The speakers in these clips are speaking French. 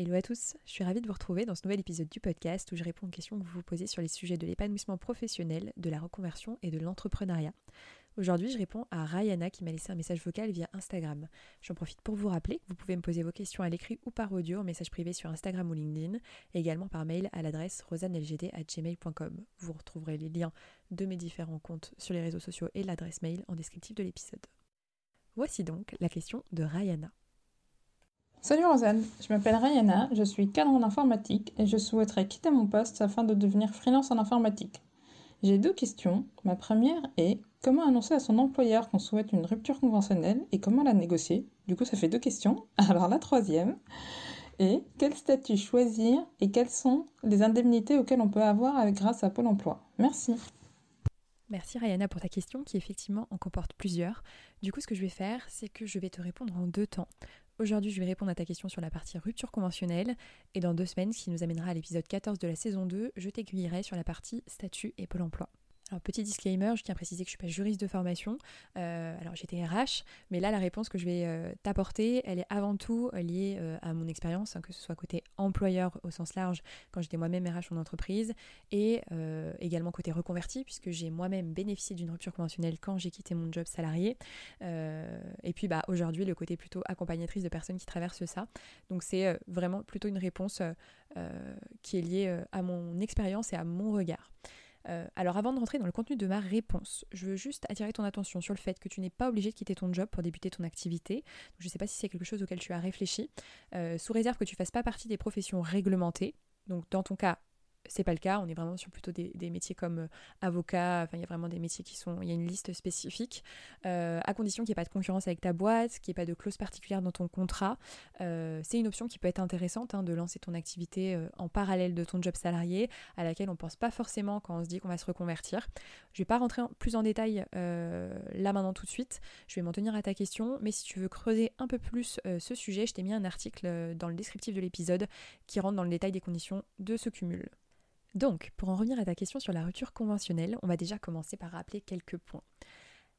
Hello à tous, je suis ravie de vous retrouver dans ce nouvel épisode du podcast où je réponds aux questions que vous vous posez sur les sujets de l'épanouissement professionnel, de la reconversion et de l'entrepreneuriat. Aujourd'hui, je réponds à Ryana qui m'a laissé un message vocal via Instagram. J'en profite pour vous rappeler que vous pouvez me poser vos questions à l'écrit ou par audio en message privé sur Instagram ou LinkedIn et également par mail à l'adresse rosanelgd.gmail.com. Vous retrouverez les liens de mes différents comptes sur les réseaux sociaux et l'adresse mail en descriptif de l'épisode. Voici donc la question de Ryana. Salut Rosanne, je m'appelle Rayana, je suis cadre en informatique et je souhaiterais quitter mon poste afin de devenir freelance en informatique. J'ai deux questions. Ma première est comment annoncer à son employeur qu'on souhaite une rupture conventionnelle et comment la négocier? Du coup, ça fait deux questions. Alors la troisième est quel statut choisir et quelles sont les indemnités auxquelles on peut avoir grâce à Pôle emploi? Merci. Merci Rayana pour ta question qui effectivement en comporte plusieurs. Du coup, ce que je vais faire, c'est que je vais te répondre en deux temps. Aujourd'hui, je vais répondre à ta question sur la partie rupture conventionnelle et dans deux semaines, ce qui nous amènera à l'épisode 14 de la saison 2, je t'aiguillerai sur la partie statut et pôle emploi. Alors petit disclaimer, je tiens à préciser que je ne suis pas juriste de formation. Euh, alors j'étais RH, mais là la réponse que je vais euh, t'apporter, elle est avant tout euh, liée à mon expérience, hein, que ce soit côté employeur au sens large, quand j'étais moi-même RH en entreprise, et également côté reconverti, puisque j'ai moi-même bénéficié d'une rupture conventionnelle quand j'ai quitté mon job salarié. et puis bah, aujourd'hui le côté plutôt accompagnatrice de personnes qui traversent ça. Donc c'est vraiment plutôt une réponse qui est liée à mon expérience et à mon regard. Euh, alors avant de rentrer dans le contenu de ma réponse, je veux juste attirer ton attention sur le fait que tu n'es pas obligé de quitter ton job pour débuter ton activité. je ne sais pas si c'est quelque chose auquel tu as réfléchi, euh, sous réserve que tu fasses pas partie des professions réglementées. Donc dans ton cas, c'est pas le cas, on est vraiment sur plutôt des, métiers comme euh, avocat, enfin il y a vraiment des métiers qui sont, il y a une liste spécifique, euh, à condition qu'il n'y ait pas de concurrence avec ta boîte, qu'il n'y ait pas de clause particulière dans ton contrat. Euh, c'est une option qui peut être intéressante hein, de lancer ton activité en parallèle de ton job salarié, à laquelle on pense pas forcément quand on se dit qu'on va se reconvertir. Je vais pas rentrer plus en détail là maintenant tout de suite, je vais m'en tenir à ta question, mais si tu veux creuser un peu plus ce sujet, je t'ai mis un article dans le descriptif de l'épisode qui rentre dans le détail des conditions de ce cumul. Donc, pour en revenir à ta question sur la rupture conventionnelle, on va déjà commencer par rappeler quelques points.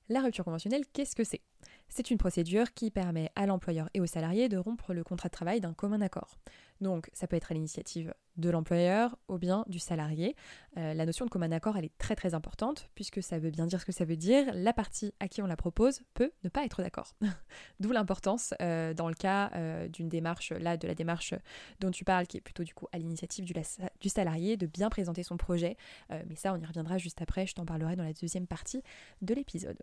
La rupture conventionnelle, qu'est-ce que c'est? C'est une procédure qui permet à l'employeur et aux salariés de rompre le contrat de travail d'un commun accord. Donc ça peut être à l'initiative de l'employeur ou bien du salarié. Euh, la notion de commun accord, elle est très très importante puisque ça veut bien dire ce que ça veut dire. La partie à qui on la propose peut ne pas être d'accord. D'où l'importance euh, dans le cas euh, d'une démarche, là de la démarche dont tu parles, qui est plutôt du coup à l'initiative du, salarié, de bien présenter son projet. mais ça, on y reviendra juste après, je t'en parlerai dans la deuxième partie de l'épisode.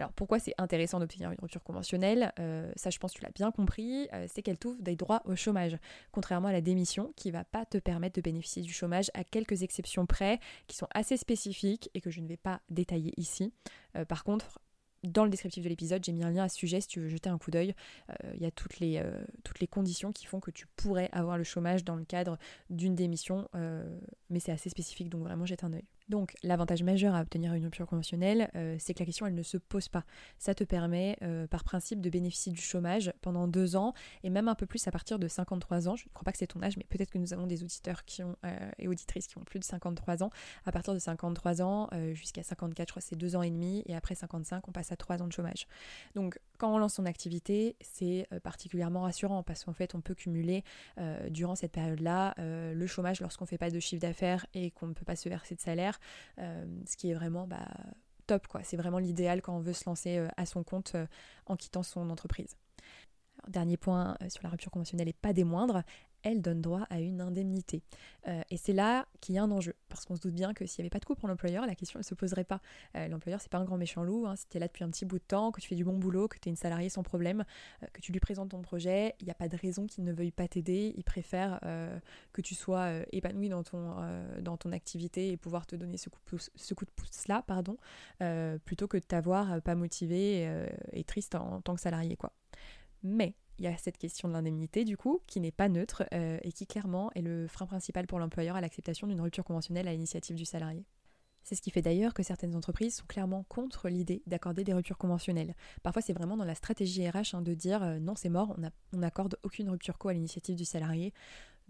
Alors pourquoi c'est intéressant d'obtenir une rupture conventionnelle? Euh, Ça je pense que tu l'as bien compris, euh, c'est qu'elle t'ouvre des droits au chômage, contrairement à la démission qui va pas te permettre de bénéficier du chômage à quelques exceptions près qui sont assez spécifiques et que je ne vais pas détailler ici. Euh, par contre, dans le descriptif de l'épisode, j'ai mis un lien à ce sujet si tu veux jeter un coup d'œil. Il y a toutes les, toutes les conditions qui font que tu pourrais avoir le chômage dans le cadre d'une démission, mais c'est assez spécifique, donc vraiment jette un œil. Donc l'avantage majeur à obtenir une rupture conventionnelle, euh, c'est que la question elle ne se pose pas. Ça te permet euh, par principe de bénéficier du chômage pendant deux ans et même un peu plus à partir de 53 ans. Je ne crois pas que c'est ton âge, mais peut-être que nous avons des auditeurs qui ont, euh, et auditrices qui ont plus de 53 ans. À partir de 53 ans jusqu'à 54, je crois c'est deux ans et demi et après 55 on passe à trois ans de chômage. Donc quand on lance son activité, c'est particulièrement rassurant parce qu'en fait on peut cumuler durant cette période-là le chômage lorsqu'on ne fait pas de chiffre d'affaires et qu'on ne peut pas se verser de salaire ce qui est vraiment bah, top, quoi. C'est vraiment l'idéal quand on veut se lancer euh, à son compte euh, en quittant son entreprise. dernier point sur la rupture conventionnelle et pas des moindres, elle donne droit à une indemnité. Euh, et c'est là qu'il y a un enjeu, parce qu'on se doute bien que s'il n'y avait pas de coût pour l'employeur, la question ne se poserait pas. Euh, l'employeur, c'est pas un grand méchant loup, hein. si tu es là depuis un petit bout de temps, que tu fais du bon boulot, que tu es une salariée sans problème, euh, que tu lui présentes ton projet, il n'y a pas de raison qu'il ne veuille pas t'aider, il préfère que tu sois épanoui dans ton, dans ton activité et pouvoir te donner ce coup de pouce, coup là, pardon, plutôt que de t'avoir pas motivé et, et triste en, en tant que salarié. quoi. Mais il y a cette question de l'indemnité du coup, qui n'est pas neutre euh, et qui clairement est le frein principal pour l'employeur à l'acceptation d'une rupture conventionnelle à l'initiative du salarié. C'est ce qui fait d'ailleurs que certaines entreprises sont clairement contre l'idée d'accorder des ruptures conventionnelles. Parfois, c'est vraiment dans la stratégie RH hein, de dire euh, non, c'est mort, on n'accorde aucune rupture co à l'initiative du salarié.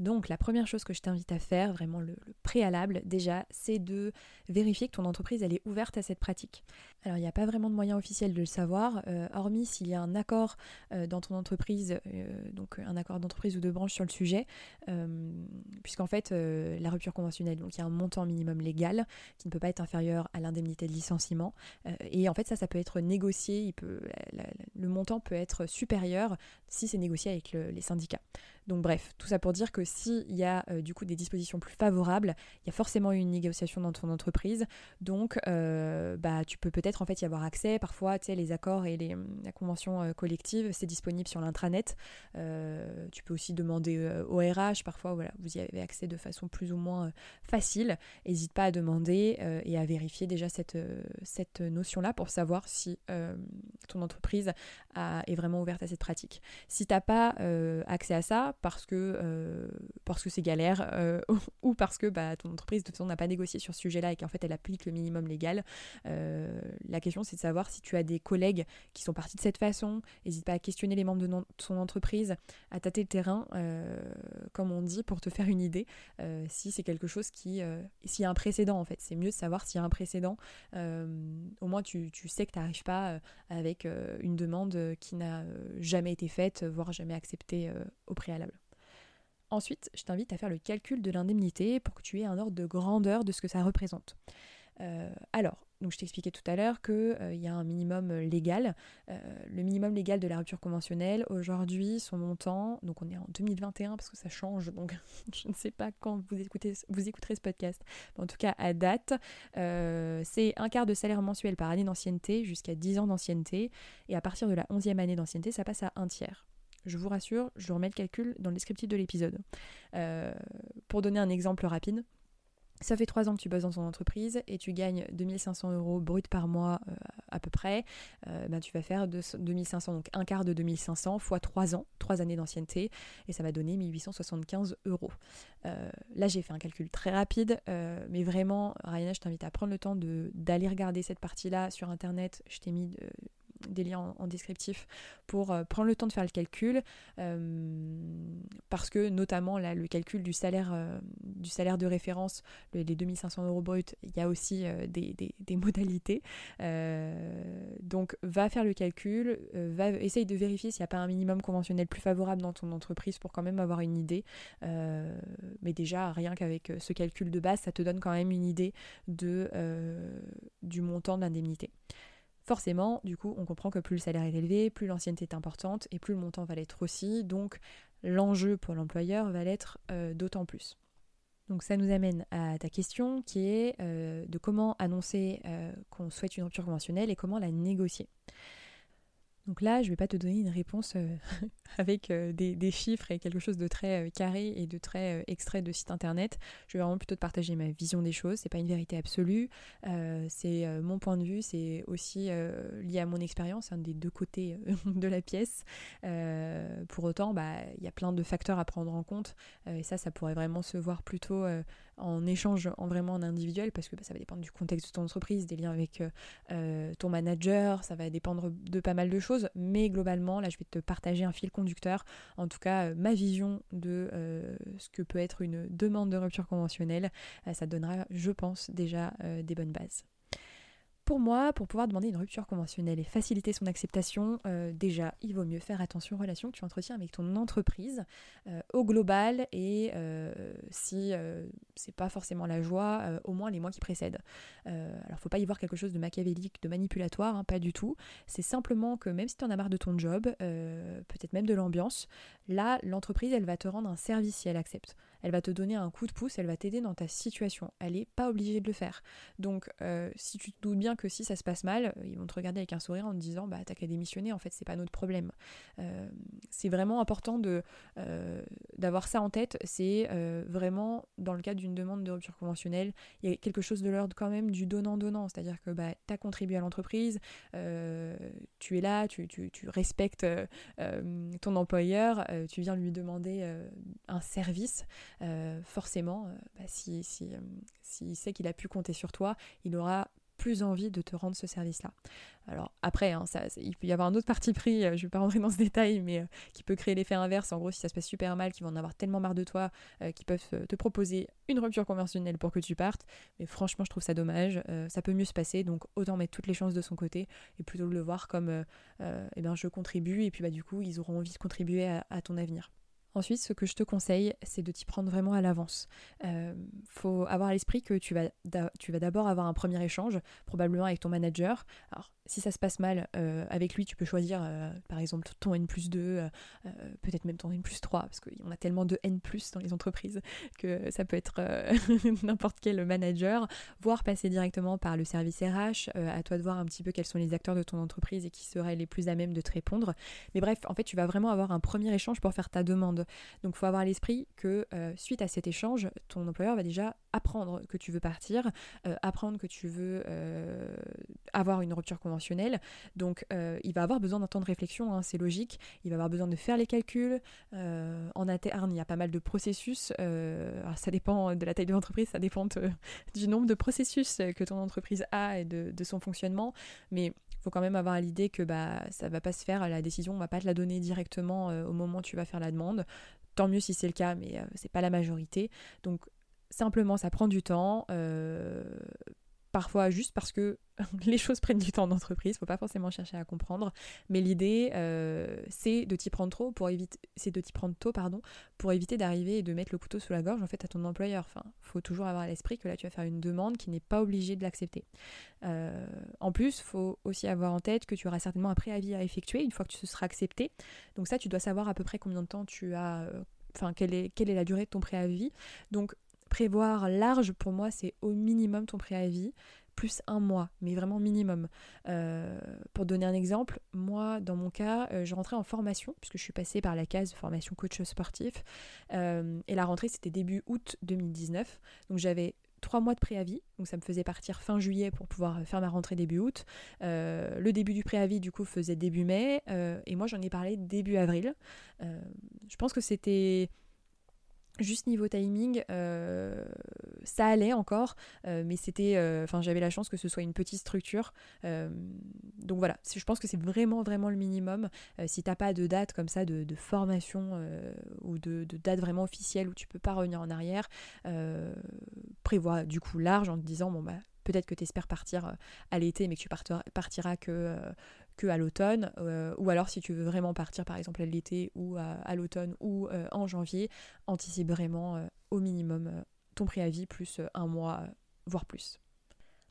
Donc la première chose que je t'invite à faire, vraiment le, préalable déjà, c'est de vérifier que ton entreprise est ouverte à cette pratique. Alors il n'y a pas vraiment de moyen officiel de le savoir, euh, hormis s'il y a un accord euh, dans ton entreprise, euh, donc un accord d'entreprise ou de branche sur le sujet, puisqu'en fait la rupture conventionnelle, donc il y a un montant minimum légal qui ne peut pas être inférieur à l'indemnité de licenciement, et en fait ça ça peut être négocié, le montant peut être supérieur si c'est négocié avec les syndicats. Donc bref, tout ça pour dire que s'il y a euh, du coup des dispositions plus favorables, il y a forcément une négociation dans ton entreprise. Donc euh, bah, tu peux peut-être en fait y avoir accès. Parfois, tu sais, les accords et les, la convention euh, collective, c'est disponible sur l'intranet. tu peux aussi demander au RH. Parfois, voilà, vous y avez accès de façon plus ou moins facile. N'hésite pas à demander et à vérifier déjà cette, cette notion-là pour savoir si ton entreprise est vraiment ouverte à cette pratique. Si tu n'as pas accès à ça, parce que euh, parce que c'est galère euh, ou parce que bah, ton entreprise de toute façon n'a pas négocié sur ce sujet-là et qu'en fait elle applique le minimum légal. Euh, la question c'est de savoir si tu as des collègues qui sont partis de cette façon. N'hésite pas à questionner les membres de ton entreprise, à tâter le terrain, comme on dit, pour te faire une idée. si c'est quelque chose qui, s'il y a un précédent en fait, c'est mieux de savoir s'il y a un précédent. au moins tu, tu sais que tu n'arrives pas avec une demande qui n'a jamais été faite, voire jamais acceptée au préalable. Ensuite, je t'invite à faire le calcul de l'indemnité pour que tu aies un ordre de grandeur de ce que ça représente. Euh, alors, donc je t'expliquais tout à l'heure qu'il euh, y a un minimum légal. Euh, le minimum légal de la rupture conventionnelle, aujourd'hui, son montant, donc on est en 2021 parce que ça change, donc je ne sais pas quand vous, écoutez, vous écouterez ce podcast. Mais en tout cas, à date, c'est un quart de salaire mensuel par année d'ancienneté jusqu'à 10 ans d'ancienneté. Et à partir de la 11e année d'ancienneté, ça passe à un tiers. Je vous rassure, je remets le calcul dans le descriptif de l'épisode. Euh, pour donner un exemple rapide, ça fait trois ans que tu bosses dans ton entreprise et tu gagnes 2500 euros brut par mois euh, à peu près. Euh, ben, tu vas faire 2500, donc un quart de 2500 fois trois ans, trois années d'ancienneté, et ça va donner 1875 euros. là, j'ai fait un calcul très rapide, mais vraiment, Ryan, je t'invite à prendre le temps d'aller regarder cette partie-là sur Internet. Je t'ai mis des liens en, descriptif pour euh, prendre le temps de faire le calcul euh, parce que notamment là le calcul du salaire euh, du salaire de référence les 2500 euros bruts il y a aussi des, modalités. Donc va faire le calcul va essaye de vérifier s'il n'y a pas un minimum conventionnel plus favorable dans ton entreprise pour quand même avoir une idée. Mais déjà rien qu'avec ce calcul de base ça te donne quand même une idée de du montant de l'indemnité Forcément, du coup, on comprend que plus le salaire est élevé, plus l'ancienneté est importante et plus le montant va l'être aussi. Donc, l'enjeu pour l'employeur va l'être euh, d'autant plus. Donc ça nous amène à ta question qui est euh, de comment annoncer euh, qu'on souhaite une rupture conventionnelle et comment la négocier. Donc là, je ne vais pas te donner une réponse euh, avec euh, des, chiffres et quelque chose de très euh, carré et de très extrait de site internet. Je vais vraiment plutôt te partager ma vision des choses. C'est pas une vérité absolue. c'est mon point de vue. C'est aussi lié à mon expérience, un des deux côtés de la pièce. pour autant, bah, il y a plein de facteurs à prendre en compte. et ça, ça pourrait vraiment se voir plutôt en échange en vraiment en individuel parce que bah, ça va dépendre du contexte de ton entreprise, des liens avec euh, euh, ton manager, ça va dépendre de pas mal de choses, mais globalement, là je vais te partager un fil conducteur, en tout cas euh, ma vision de ce que peut être une demande de rupture conventionnelle, ça donnera, je pense, déjà des bonnes bases. Pour moi, pour pouvoir demander une rupture conventionnelle et faciliter son acceptation, euh, déjà, il vaut mieux faire attention aux relations que tu entretiens avec ton entreprise euh, au global et euh, si c'est pas forcément la joie, au moins les mois qui précèdent. alors, faut pas y voir quelque chose de machiavélique, de manipulatoire, hein, pas du tout. C'est simplement que même si tu en as marre de ton job, peut-être même de l'ambiance, là, l'entreprise, elle va te rendre un service si elle accepte elle va te donner un coup de pouce, elle va t'aider dans ta situation. Elle n'est pas obligée de le faire. Donc, euh, si tu te doutes bien que si ça se passe mal, ils vont te regarder avec un sourire en te disant bah t'as qu'à démissionner, en fait c'est pas notre problème. Euh, c'est vraiment important de euh, d'avoir ça en tête. C'est vraiment dans le cadre d'une demande de rupture conventionnelle, il y a quelque chose de l'ordre quand même du donnant-donnant, c'est-à-dire que bah as contribué à l'entreprise, tu es là, tu respectes ton employeur, tu viens lui demander un service. Euh, forcément, euh, bah, si, si, euh, s'il sait qu'il a pu compter sur toi, il aura plus envie de te rendre ce service-là. Alors après, hein, ça, il peut y avoir un autre parti pris, je ne vais pas rentrer dans ce détail, mais qui peut créer l'effet inverse. En gros, si ça se passe super mal, qu'ils vont en avoir tellement marre de toi, qu'ils peuvent te proposer une rupture conventionnelle pour que tu partes. Mais franchement, je trouve ça dommage. ça peut mieux se passer, donc autant mettre toutes les chances de son côté et plutôt le voir comme eh ben, je contribue et puis bah, du coup, ils auront envie de contribuer à ton avenir. Ensuite, ce que je te conseille, c'est de t'y prendre vraiment à l'avance. Euh, faut avoir à l'esprit que tu vas, d'abord avoir un premier échange, probablement avec ton manager. Si ça se passe mal euh, avec lui, tu peux choisir, euh, par exemple, ton N plus 2, peut-être même ton N plus 3, parce qu'on a tellement de N plus dans les entreprises que ça peut être n'importe quel manager, voire passer directement par le service RH. à toi de voir un petit peu quels sont les acteurs de ton entreprise et qui seraient les plus à même de te répondre. Mais bref, en fait, tu vas vraiment avoir un premier échange pour faire ta demande. Donc il faut avoir à l'esprit que euh, suite à cet échange, ton employeur va déjà apprendre que tu veux partir, euh, apprendre que tu veux euh, avoir une rupture conventionnelle. Donc il va avoir besoin d'un temps de réflexion, hein, c'est logique. Il va avoir besoin de faire les calculs. en interne, il y a pas mal de processus. ça dépend de la taille de l'entreprise, ça dépend du nombre de processus que ton entreprise a et de, son fonctionnement. Mais faut quand même avoir l'idée que bah, ça va pas se faire, la décision, on va pas te la donner directement au moment où tu vas faire la demande. Tant mieux si c'est le cas, mais ce c'est pas la majorité. Donc simplement, ça prend du temps parfois juste parce que les choses prennent du temps en entreprise, faut pas forcément chercher à comprendre, mais l'idée euh, c'est de t'y prendre trop pour éviter c'est de t'y prendre tôt pardon pour éviter d'arriver et de mettre le couteau sous la gorge en fait à ton employeur. Enfin, faut toujours avoir à l'esprit que là tu vas faire une demande qui n'est pas obligé de l'accepter. Euh, en plus, faut aussi avoir en tête que tu auras certainement un préavis à effectuer une fois que tu seras accepté. Donc ça, tu dois savoir à peu près combien de temps tu as euh, enfin quelle est, quelle est la durée de ton préavis. Donc prévoir large, pour moi, c'est au minimum ton préavis plus un mois, mais vraiment minimum. Euh, pour donner un exemple, moi, dans mon cas, euh, je rentrais en formation, puisque je suis passée par la case formation coach sportif, euh, et la rentrée, c'était début août 2019, donc j'avais trois mois de préavis, donc ça me faisait partir fin juillet pour pouvoir faire ma rentrée début août. le début du préavis, du coup, faisait début mai, et moi, j'en ai parlé début avril. je pense que c'était Juste niveau timing, euh, ça allait encore, euh, mais c'était, euh, enfin j'avais la chance que ce soit une petite structure, donc voilà. Je pense que c'est vraiment vraiment le minimum. si t'as pas de date comme ça de, formation ou de, date vraiment officielle où tu peux pas revenir en arrière, prévois du coup large en te disant bon bah peut-être que tu espères partir à l'été mais que tu partiras que que à l'automne, euh, ou alors si tu veux vraiment partir par exemple à l'été ou à, l'automne ou euh, en janvier, anticipe vraiment euh, au minimum ton préavis plus un mois, voire plus.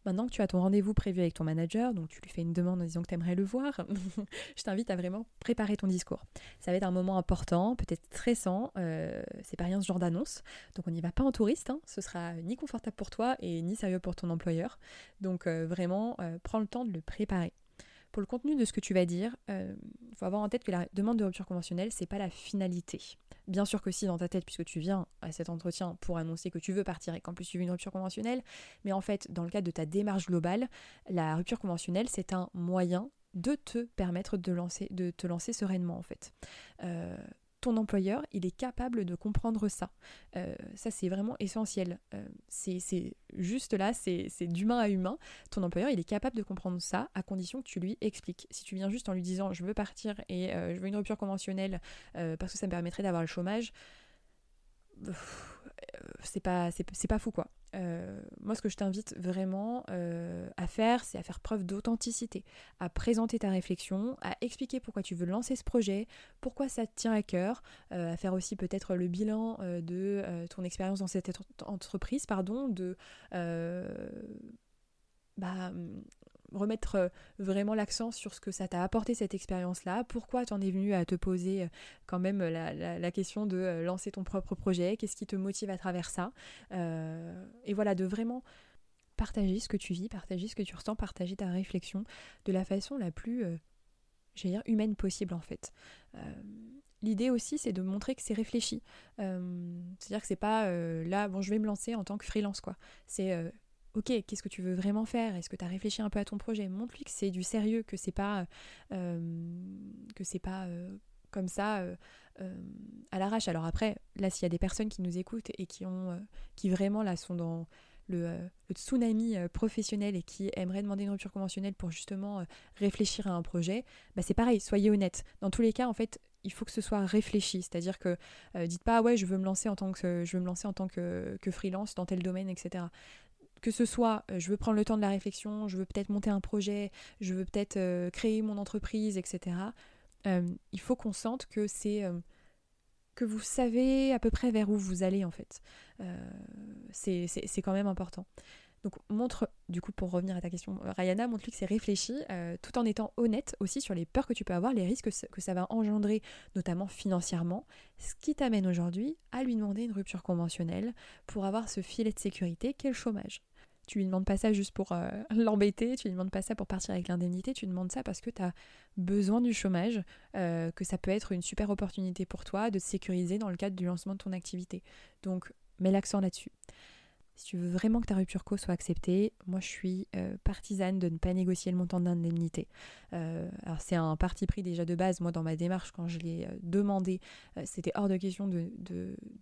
Maintenant que tu as ton rendez-vous prévu avec ton manager, donc tu lui fais une demande en disant que tu aimerais le voir, je t'invite à vraiment préparer ton discours. Ça va être un moment important, peut-être stressant, c'est pas rien ce genre d'annonce, donc on n'y va pas en touriste, hein. ce sera ni confortable pour toi et ni sérieux pour ton employeur. Donc vraiment, prends le temps de le préparer. Pour le contenu de ce que tu vas dire, il euh, faut avoir en tête que la demande de rupture conventionnelle, c'est pas la finalité. Bien sûr que si dans ta tête, puisque tu viens à cet entretien pour annoncer que tu veux partir et qu'en plus tu veux une rupture conventionnelle, mais en fait, dans le cadre de ta démarche globale, la rupture conventionnelle, c'est un moyen de te permettre de, lancer, de te lancer sereinement en fait. Euh, ton employeur, il est capable de comprendre ça. Euh, ça, c'est vraiment essentiel. Euh, c'est juste là, c'est d'humain à humain. Ton employeur, il est capable de comprendre ça à condition que tu lui expliques. Si tu viens juste en lui disant je veux partir et euh, je veux une rupture conventionnelle parce que ça me permettrait d'avoir le chômage, c'est pas, c'est pas fou quoi. Euh, moi, ce que je t'invite vraiment euh, à faire, c'est à faire preuve d'authenticité, à présenter ta réflexion, à expliquer pourquoi tu veux lancer ce projet, pourquoi ça te tient à cœur, euh, à faire aussi peut-être le bilan de ton expérience dans cette entreprise, pardon, de bah, remettre euh, vraiment l'accent sur ce que ça t'a apporté cette expérience-là, pourquoi t'en es venu à te poser euh, quand même la, question de euh, lancer ton propre projet, qu'est-ce qui te motive à travers ça, et voilà, de vraiment partager ce que tu vis, partager ce que tu ressens, partager ta réflexion de la façon la plus, j'allais dire, humaine possible en fait. L'idée aussi, c'est de montrer que c'est réfléchi. C'est-à-dire que c'est pas là, bon, je vais me lancer en tant que freelance, quoi. C'est ok, qu'est-ce que tu veux vraiment faire? Est-ce que tu as réfléchi un peu à ton projet? Montre-lui que c'est du sérieux, que c'est pas, euh, que c'est pas euh, comme ça euh, à l'arrache. Alors après, là, s'il y a des personnes qui nous écoutent et qui ont, qui vraiment là sont dans le, tsunami professionnel et qui aimerait demander une rupture conventionnelle pour justement réfléchir à un projet, bah c'est pareil, soyez honnête. Dans tous les cas, en fait, il faut que ce soit réfléchi, c'est-à-dire que dites pas ouais je veux me lancer en tant que je veux me lancer en tant que, que freelance dans tel domaine, etc que ce soit je veux prendre le temps de la réflexion, je veux peut-être monter un projet, je veux peut-être créer mon entreprise, etc. il faut qu'on sente que c'est que vous savez à peu près vers où vous allez en fait. Euh, c'est quand même important. Donc montre, du coup pour revenir à ta question, euh, Rayana, montre-lui que c'est réfléchi, euh, tout en étant honnête aussi sur les peurs que tu peux avoir, les risques que ça va engendrer, notamment financièrement, ce qui t'amène aujourd'hui à lui demander une rupture conventionnelle pour avoir ce filet de sécurité qu'est le chômage. Tu lui demandes pas ça juste pour euh, l'embêter, tu lui demandes pas ça pour partir avec l'indemnité, tu demandes ça parce que tu as besoin du chômage, euh, que ça peut être une super opportunité pour toi de te sécuriser dans le cadre du lancement de ton activité. Donc mets l'accent là-dessus. Si tu veux vraiment que ta rupture co soit acceptée, moi je suis euh, partisane de ne pas négocier le montant d'indemnité. Euh, alors c'est un parti pris déjà de base, moi dans ma démarche quand je l'ai euh, demandé, c'était hors de question de,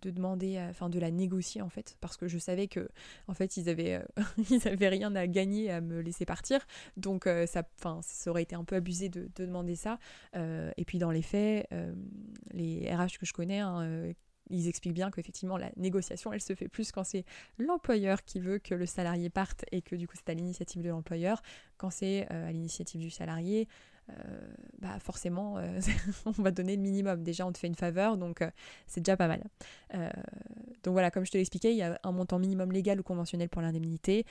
demander, enfin de la négocier en fait, parce que je savais que en fait ils avaient, ils rien à gagner à me laisser partir, donc ça, ça aurait été un peu abusé de, demander ça. et puis dans les faits, les RH que je connais, hein, ils expliquent bien qu'effectivement la négociation elle se fait plus quand c'est l'employeur qui veut que le salarié parte et que du coup c'est à l'initiative de l'employeur. Quand c'est euh, à l'initiative du salarié, euh, bah forcément euh, on va donner le minimum. Déjà on te fait une faveur donc c'est déjà pas mal. donc voilà, comme je te l'expliquais, il y a un montant minimum légal ou conventionnel pour l'indemnité.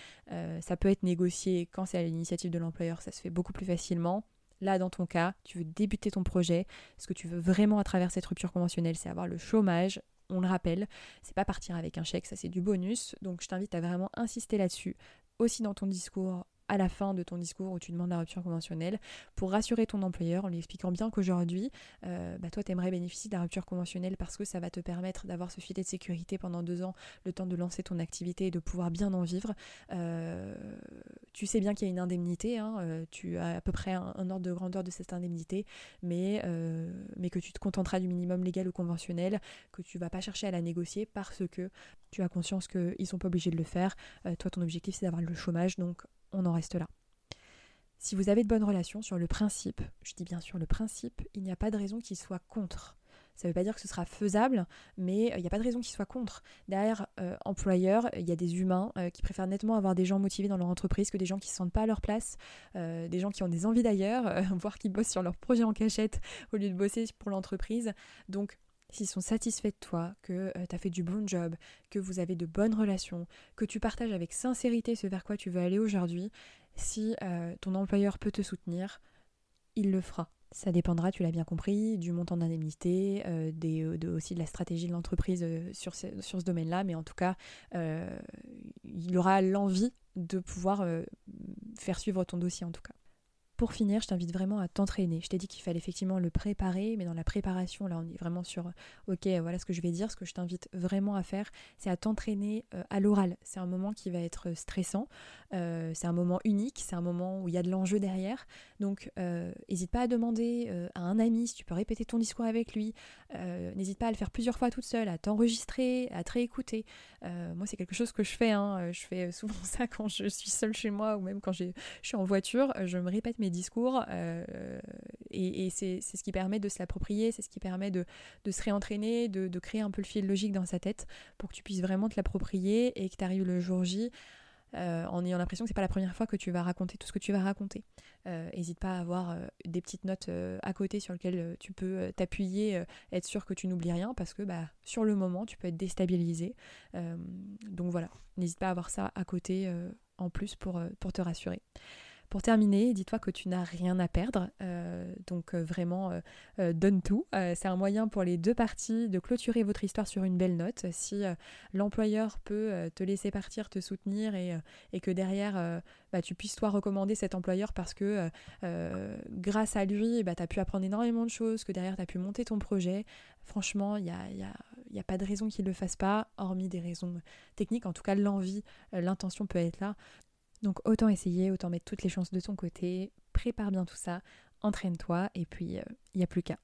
ça peut être négocié quand c'est à l'initiative de l'employeur, ça se fait beaucoup plus facilement. Là, dans ton cas, tu veux débuter ton projet. Ce que tu veux vraiment à travers cette rupture conventionnelle, c'est avoir le chômage. On le rappelle, c'est pas partir avec un chèque, ça c'est du bonus. Donc je t'invite à vraiment insister là-dessus, aussi dans ton discours à la fin de ton discours où tu demandes la rupture conventionnelle pour rassurer ton employeur en lui expliquant bien qu'aujourd'hui, euh, bah toi, tu aimerais bénéficier de la rupture conventionnelle parce que ça va te permettre d'avoir ce filet de sécurité pendant deux ans, le temps de lancer ton activité et de pouvoir bien en vivre. Euh, tu sais bien qu'il y a une indemnité, hein, euh, tu as à peu près un, ordre de grandeur de cette indemnité, mais, mais que tu te contenteras du minimum légal ou conventionnel, que tu vas pas chercher à la négocier parce que tu as conscience qu'ils sont pas obligés de le faire. toi, ton objectif, c'est d'avoir le chômage, donc on en reste là. Si vous avez de bonnes relations sur le principe, je dis bien sûr le principe, il n'y a pas de raison qu'il soit contre. Ça ne veut pas dire que ce sera faisable, mais euh, il n'y a pas de raison qu'il soit contre. Derrière euh, employeur, il y a des humains euh, qui préfèrent nettement avoir des gens motivés dans leur entreprise que des gens qui ne se sentent pas à leur place, des gens qui ont des envies d'ailleurs, voire qui bossent sur leur projet en cachette au lieu de bosser pour l'entreprise. Donc s'ils sont satisfaits de toi, que euh, tu as fait du bon job, que vous avez de bonnes relations, que tu partages avec sincérité ce vers quoi tu veux aller aujourd'hui, si euh, ton employeur peut te soutenir, il le fera. Ça dépendra, tu l'as bien compris, du montant d'indemnité, euh, aussi de la stratégie de l'entreprise sur ce, sur ce domaine-là, mais en tout cas, il aura l'envie de pouvoir faire suivre ton dossier en tout cas. Pour finir, je t'invite vraiment à t'entraîner. Je t'ai dit qu'il fallait effectivement le préparer, mais dans la préparation, là on est vraiment sur, ok, voilà ce que je vais dire, ce que je t'invite vraiment à faire, c'est à t'entraîner euh, à l'oral. C'est un moment qui va être stressant, euh, c'est un moment unique, c'est un moment où il y a de l'enjeu derrière. Donc n'hésite pas à demander euh, à un ami si tu peux répéter ton discours avec lui. n'hésite pas à le faire plusieurs fois toute seule, à t'enregistrer, à te réécouter. moi c'est quelque chose que je fais, hein. je fais souvent ça quand je suis seule chez moi ou même quand je suis en voiture, je me répète mes discours euh, et, c'est ce qui permet de se l'approprier, c'est ce qui permet de, se réentraîner, de, créer un peu le fil logique dans sa tête pour que tu puisses vraiment te l'approprier et que tu arrives le jour J euh, en ayant l'impression que c'est pas la première fois que tu vas raconter tout ce que tu vas raconter. N'hésite euh, pas à avoir des petites notes à côté sur lesquelles tu peux t'appuyer, être sûr que tu n'oublies rien parce que bah, sur le moment tu peux être déstabilisé. donc voilà, n'hésite pas à avoir ça à côté en plus pour, pour te rassurer. Pour terminer, dis-toi que tu n'as rien à perdre, euh, donc euh, vraiment euh, donne tout. c'est un moyen pour les deux parties de clôturer votre histoire sur une belle note. Si l'employeur peut te laisser partir, te soutenir et, que derrière bah, tu puisses toi recommander cet employeur parce que grâce à lui, bah, tu as pu apprendre énormément de choses, que derrière tu as pu monter ton projet, franchement, il n'y a, pas de raison qu'il ne le fasse pas, hormis des raisons techniques. En tout cas, l'envie, l'intention peut être là. Donc autant essayer, autant mettre toutes les chances de ton côté, prépare bien tout ça, entraîne-toi et puis il euh, n'y a plus qu'à.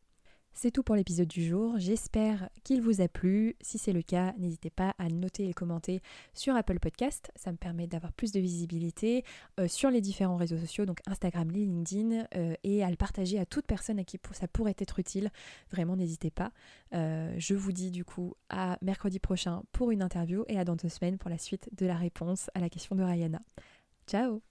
C'est tout pour l'épisode du jour, j'espère qu'il vous a plu. Si c'est le cas, n'hésitez pas à noter et commenter sur Apple Podcast, ça me permet d'avoir plus de visibilité euh, sur les différents réseaux sociaux, donc Instagram, LinkedIn, euh, et à le partager à toute personne à qui ça pourrait être utile. Vraiment, n'hésitez pas. Je vous dis du coup à mercredi prochain pour une interview et à dans deux semaines pour la suite de la réponse à la question de Rayana. Ciao